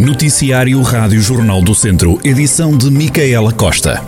Noticiário Rádio Jornal do Centro, edição de Micaela Costa.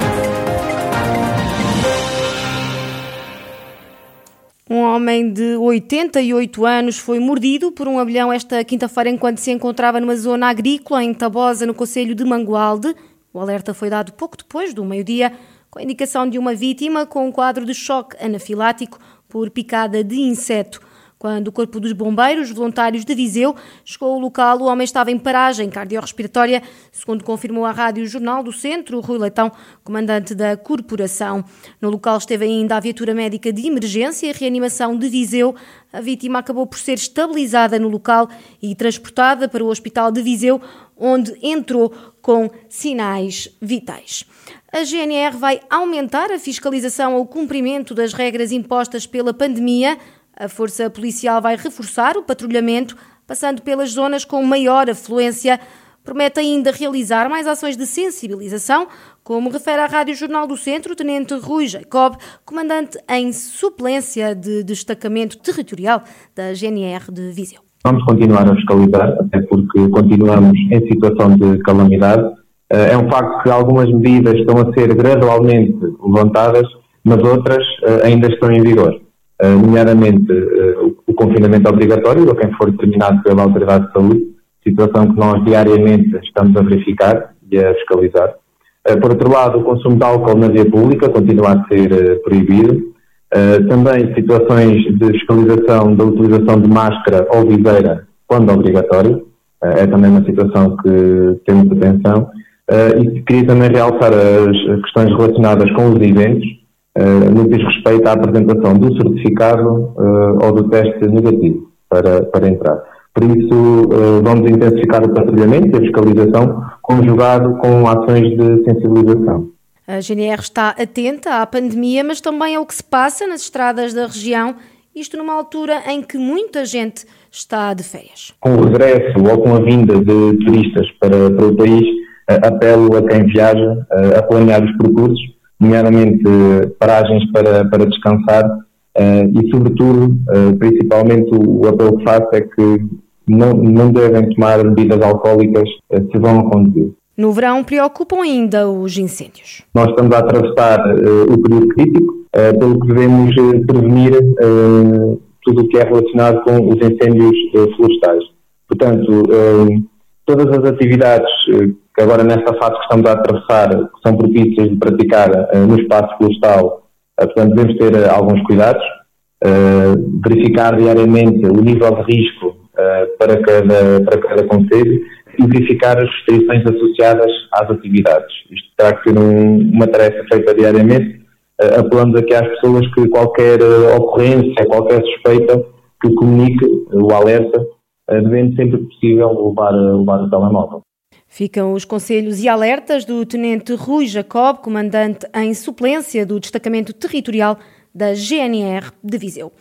Um homem de 88 anos foi mordido por um abelhão esta quinta-feira enquanto se encontrava numa zona agrícola em Tabosa, no Conselho de Mangualde. O alerta foi dado pouco depois do meio-dia, com a indicação de uma vítima com um quadro de choque anafilático por picada de inseto. Quando o Corpo dos Bombeiros Voluntários de Viseu chegou ao local, o homem estava em paragem cardiorrespiratória, segundo confirmou a Rádio Jornal do Centro, Rui Leitão, comandante da corporação. No local esteve ainda a viatura médica de emergência e reanimação de Viseu. A vítima acabou por ser estabilizada no local e transportada para o Hospital de Viseu, onde entrou com sinais vitais. A GNR vai aumentar a fiscalização ao cumprimento das regras impostas pela pandemia. A Força Policial vai reforçar o patrulhamento, passando pelas zonas com maior afluência. Promete ainda realizar mais ações de sensibilização, como refere à Rádio Jornal do Centro o Tenente Rui Jacob, comandante em suplência de destacamento territorial da GNR de Viseu. Vamos continuar a fiscalizar, até porque continuamos em situação de calamidade. Eh, é um facto que algumas medidas estão a ser gradualmente levantadas, mas outras eh, ainda estão em vigor. Eh, nomeadamente eh, o confinamento obrigatório a quem for determinado pela Autoridade de Saúde, situação que nós diariamente estamos a verificar e a fiscalizar. Eh, por outro lado, o consumo de álcool na via pública continua a ser proibido. Também situações de fiscalização da utilização de máscara ou viseira quando obrigatório. É também uma situação que temos atenção. E queria também realçar as questões relacionadas com os eventos, uh, no que diz respeito à apresentação do certificado uh, ou do teste negativo para, para entrar. Por isso, uh, vamos intensificar o patrulhamento e a fiscalização, conjugado com ações de sensibilização. A GNR está atenta à pandemia, mas também ao que se passa nas estradas da região, isto numa altura em que muita gente está de férias. Com o regresso ou com a vinda de turistas para, para o país, apelo a quem viaja a planear os percursos nomeadamente paragens para, para descansar uh, e, sobretudo, uh, principalmente, o, apelo que faço é que não, não devem tomar bebidas alcoólicas uh, se vão a conduzir. No verão, preocupam ainda os incêndios. Nós estamos a atravessar o período crítico, pelo que devemos prevenir tudo o que é relacionado com os incêndios florestais. Portanto, todas as atividades que agora nesta fase que estamos a atravessar, que são propícias de praticar uh, no espaço florestal, uh, portanto devemos ter uh, alguns cuidados, verificar diariamente o nível de risco para, cada, para cada conselho e verificar as restrições associadas às atividades. Isto terá que ser um, uma tarefa feita diariamente, apelando aqui às pessoas que qualquer ocorrência, qualquer suspeita, que comunique o alerta, devendo sempre possível levar, levar o telemóvel. Ficam os conselhos e alertas do Tenente Rui Jacob, comandante em suplência do Destacamento Territorial da GNR de Viseu.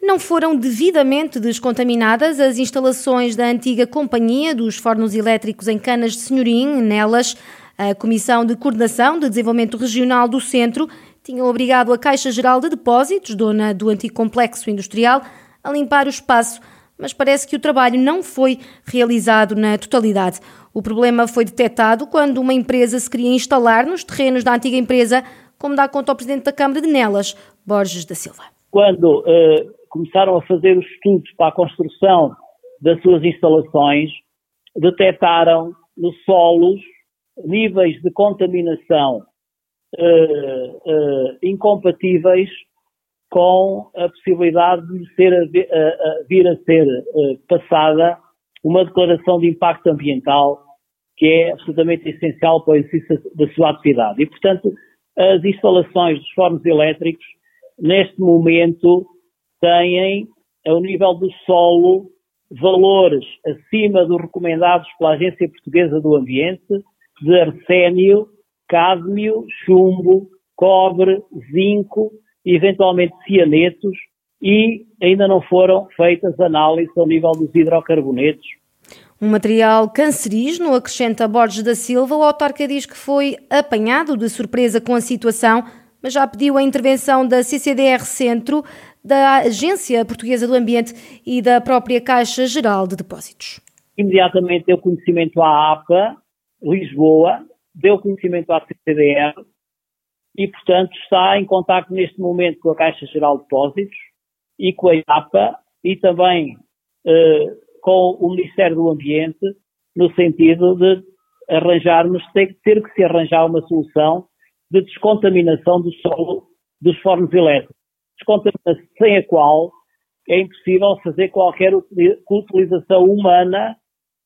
Não foram devidamente descontaminadas as instalações da antiga Companhia dos Fornos Elétricos em Canas de Senhorim, nelas. A Comissão de Coordenação de Desenvolvimento Regional do Centro tinha obrigado a Caixa Geral de Depósitos, dona do antigo complexo industrial, a limpar o espaço, mas parece que o trabalho não foi realizado na totalidade. O problema foi detectado quando uma empresa se queria instalar nos terrenos da antiga empresa, como dá conta ao Presidente da Câmara de Nelas, Borges da Silva. Quando uh, começaram a fazer os estudos para a construção das suas instalações, detectaram nos solos níveis de contaminação uh, uh, incompatíveis com a possibilidade de ser a, a, vir a ser passada uma declaração de impacto ambiental que é absolutamente essencial para o exercício da sua atividade. E, portanto, as instalações dos fornos elétricos, neste momento, têm, ao nível do solo, valores acima dos recomendados pela Agência Portuguesa do Ambiente de arsénio, cádmio, chumbo, cobre, zinco eventualmente cianetos e ainda não foram feitas análises ao nível dos hidrocarbonetos um material cancerígeno, acrescenta Borges da Silva. O autarca diz que foi apanhado de surpresa com a situação, mas já pediu a intervenção da CCDR Centro, da Agência Portuguesa do Ambiente e da própria Caixa Geral de Depósitos. imediatamente deu conhecimento à APA, Lisboa, deu conhecimento à CCDR e, portanto, está em contato neste momento com a Caixa Geral de Depósitos e com a APA e também eh, com o Ministério do Ambiente, no sentido de arranjarmos, ter, ter que se arranjar uma solução de descontaminação do solo dos fornos elétricos. Descontaminação sem a qual é impossível fazer qualquer utilização humana,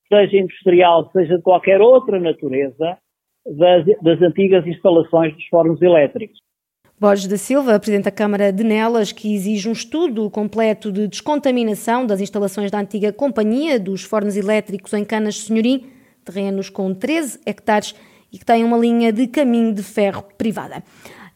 seja industrial, seja de qualquer outra natureza, das, das antigas instalações dos fornos elétricos. Borges da Silva, Presidente da Câmara de Nelas, que exige um estudo completo de descontaminação das instalações da antiga companhia dos fornos elétricos em Canas Senhorim, terrenos com 13 hectares e que têm uma linha de caminho de ferro privada.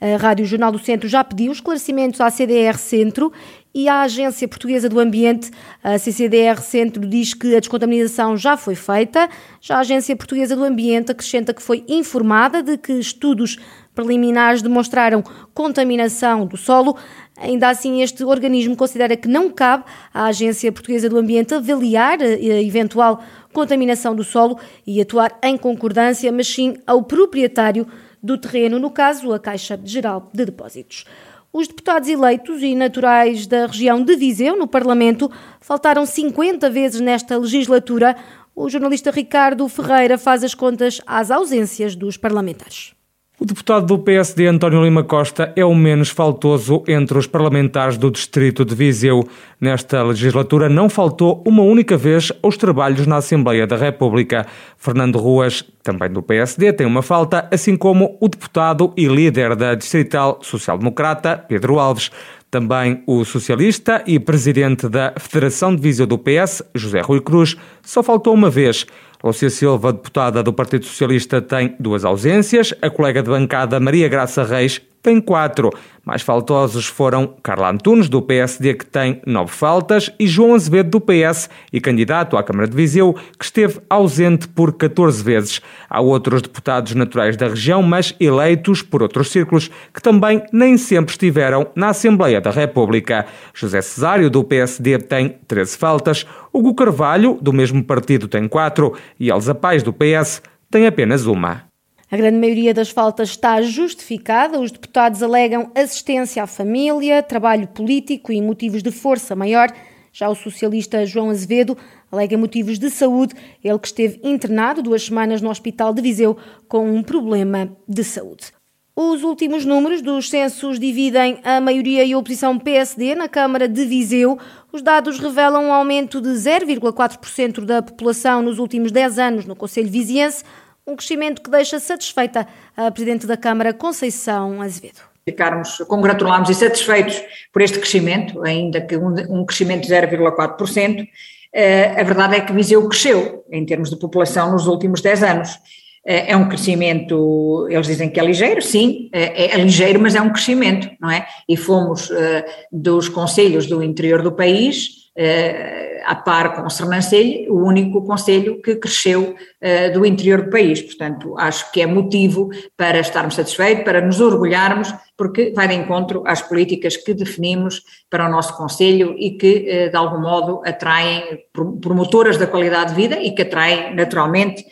A Rádio Jornal do Centro já pediu esclarecimentos à CDR Centro e à Agência Portuguesa do Ambiente. A CCDR Centro diz que a descontaminação já foi feita. Já a Agência Portuguesa do Ambiente acrescenta que foi informada de que estudos preliminares demonstraram contaminação do solo. Ainda assim, este organismo considera que não cabe à Agência Portuguesa do Ambiente avaliar a eventual contaminação do solo e atuar em concordância, mas sim ao proprietário do terreno, no caso, a Caixa Geral de Depósitos. Os deputados eleitos e naturais da região de Viseu, no Parlamento, faltaram 50 vezes nesta legislatura. O jornalista Ricardo Ferreira faz as contas às ausências dos parlamentares. O deputado do PSD, António Lima Costa, é o menos faltoso entre os parlamentares do Distrito de Viseu. Nesta legislatura não faltou uma única vez aos trabalhos na Assembleia da República. Fernando Ruas, também do PSD, tem uma falta, assim como o deputado e líder da Distrital Social Democrata, Pedro Alves. Também o socialista e presidente da Federação de Viseu do PS, José Rui Cruz, só faltou uma vez. Lúcia Silva, deputada do Partido Socialista, tem duas ausências. A colega de bancada Maria Graça Reis tem quatro. Mais faltosos foram Carla Antunes, do PSD, que tem nove faltas, e João Azevedo, do PS, e candidato à Câmara de Viseu, que esteve ausente por 14 vezes. Há outros deputados naturais da região, mas eleitos por outros círculos, que também nem sempre estiveram na Assembleia da República. José Cesário, do PSD, tem 13 faltas. Hugo Carvalho, do mesmo partido, tem quatro. E Elza Paz, do PS, tem apenas uma. A grande maioria das faltas está justificada. Os deputados alegam assistência à família, trabalho político e motivos de força maior. Já o socialista João Azevedo alega motivos de saúde, ele que esteve internado duas semanas no Hospital de Viseu com um problema de saúde. Os últimos números dos censos dividem a maioria e a oposição PSD na Câmara de Viseu. Os dados revelam um aumento de 0,4% da população nos últimos 10 anos no Conselho Viziense um crescimento que deixa satisfeita a Presidente da Câmara, Conceição Azevedo ficarmos, congratularmos e satisfeitos por este crescimento, ainda que um, um crescimento de 0,4%, eh, a verdade é que Viseu cresceu em termos de população nos últimos 10 anos. Eh, é um crescimento, eles dizem que é ligeiro, sim, é, é ligeiro, mas é um crescimento, não é? E fomos eh, dos conselhos do interior do país uh, a par com o Sernancelho, o único conselho que cresceu uh, do interior do país. Portanto, acho que é motivo para estarmos satisfeitos, para nos orgulharmos, porque vai de encontro às políticas que definimos para o nosso conselho e que, uh, de algum modo, atraem promotoras da qualidade de vida e que atraem, naturalmente,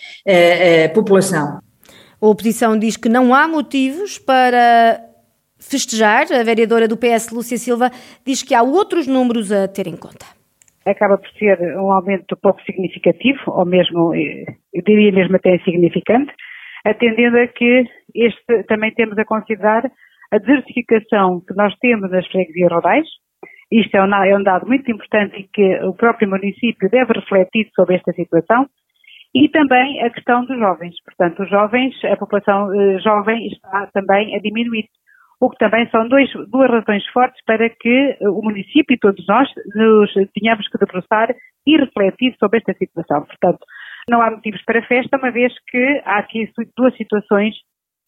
a população. A oposição diz que não há motivos para festejar. A vereadora do PS, Lúcia Silva, diz que há outros números a ter em conta. Acaba por ser um aumento pouco significativo, ou mesmo, eu diria mesmo até insignificante, atendendo a que este também temos a considerar a desertificação que nós temos nas freguesias rurais. Isto é um, é um dado muito importante e que o próprio município deve refletir sobre esta situação. E também a questão dos jovens. Portanto, os jovens, a população eh, jovem está também a diminuir o que também são dois, duas razões fortes para que o município e todos nós nos tenhamos que debruçar e refletir sobre esta situação. Portanto, não há motivos para festa, uma vez que há aqui duas situações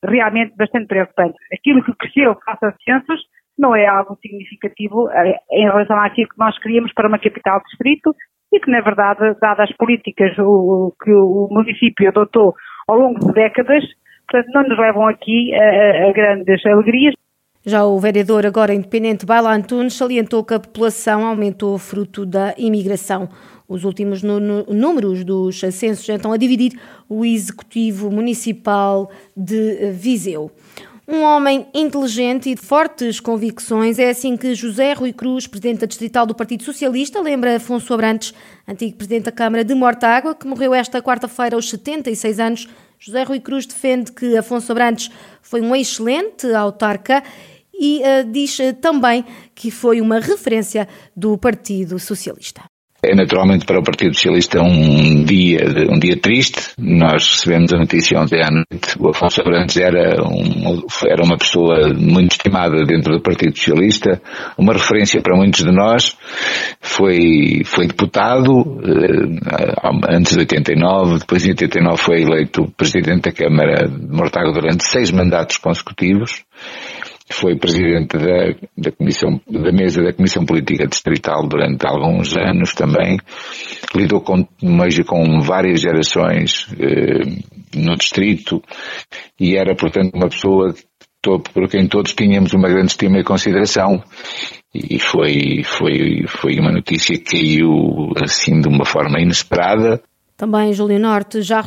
realmente bastante preocupantes. Aquilo que cresceu face aos censos não é algo significativo eh, em relação àquilo que nós queríamos para uma capital distrito e que, na verdade, dadas as políticas que o município adotou ao longo de décadas, portanto, não nos levam aqui a, a grandes alegrias. Já o vereador agora independente Baila Antunes salientou que a população aumentou fruto da imigração. Os últimos números dos censos estão a dividir o Executivo Municipal de Viseu. Um homem inteligente e de fortes convicções, é assim que José Rui Cruz, presidente da Distrital do Partido Socialista, lembra Afonso Abrantes, antigo presidente da Câmara de Mortágua, que morreu esta quarta-feira aos 76 anos. José Rui Cruz defende que Afonso Abrantes foi um excelente autarca e uh, diz uh, também que foi uma referência do Partido Socialista. É naturalmente para o Partido Socialista um dia, um dia triste. Nós recebemos a notícia ontem à noite. O Afonso Abrantes era, um, era uma pessoa muito estimada dentro do Partido Socialista, uma referência para muitos de nós. Foi, foi deputado eh, antes de 89, depois em 89 foi eleito Presidente da Câmara de Mortágua durante seis mandatos consecutivos foi presidente da, da comissão, da mesa da Comissão Política Distrital durante alguns anos também, lidou com, mesmo com várias gerações eh, no distrito e era, portanto, uma pessoa por quem todos tínhamos uma grande estima e consideração e foi, foi, foi uma notícia que caiu assim de uma forma inesperada. Também Júlio Norte já,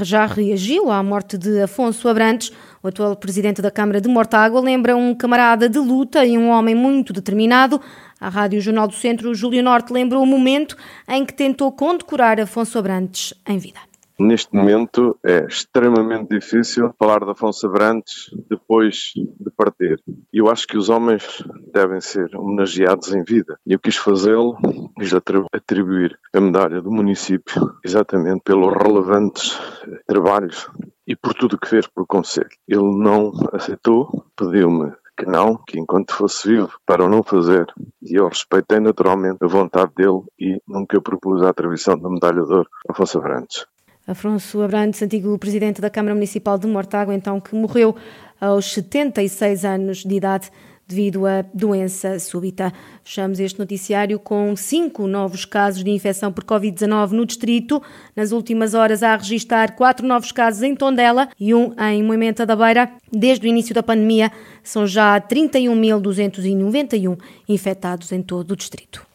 já reagiu à morte de Afonso Abrantes. O atual presidente da Câmara de Mortágua lembra um camarada de luta e um homem muito determinado. A Rádio Jornal do Centro, Júlio Norte lembra o momento em que tentou condecorar Afonso Abrantes em vida. Neste momento é extremamente difícil falar de Afonso Abrantes depois de partir. Eu acho que os homens devem ser homenageados em vida. E eu quis fazê-lo, quis atribuir a medalha do município exatamente pelos relevantes trabalhos e por tudo o que fez pelo Conselho. Ele não aceitou, pediu-me que não, que enquanto fosse vivo, para o não fazer. E eu respeitei naturalmente a vontade dele e nunca propus a atribuição da medalha de ouro a Afonso Abrantes. Afonso Abrantes, antigo presidente da Câmara Municipal de Mortágua, então que morreu aos 76 anos de idade devido à doença súbita. Fechamos este noticiário com cinco novos casos de infecção por Covid-19 no distrito. Nas últimas horas há a registrar quatro novos casos em Tondela e um em Moimenta da Beira. Desde o início da pandemia são já 31.291 infectados em todo o distrito.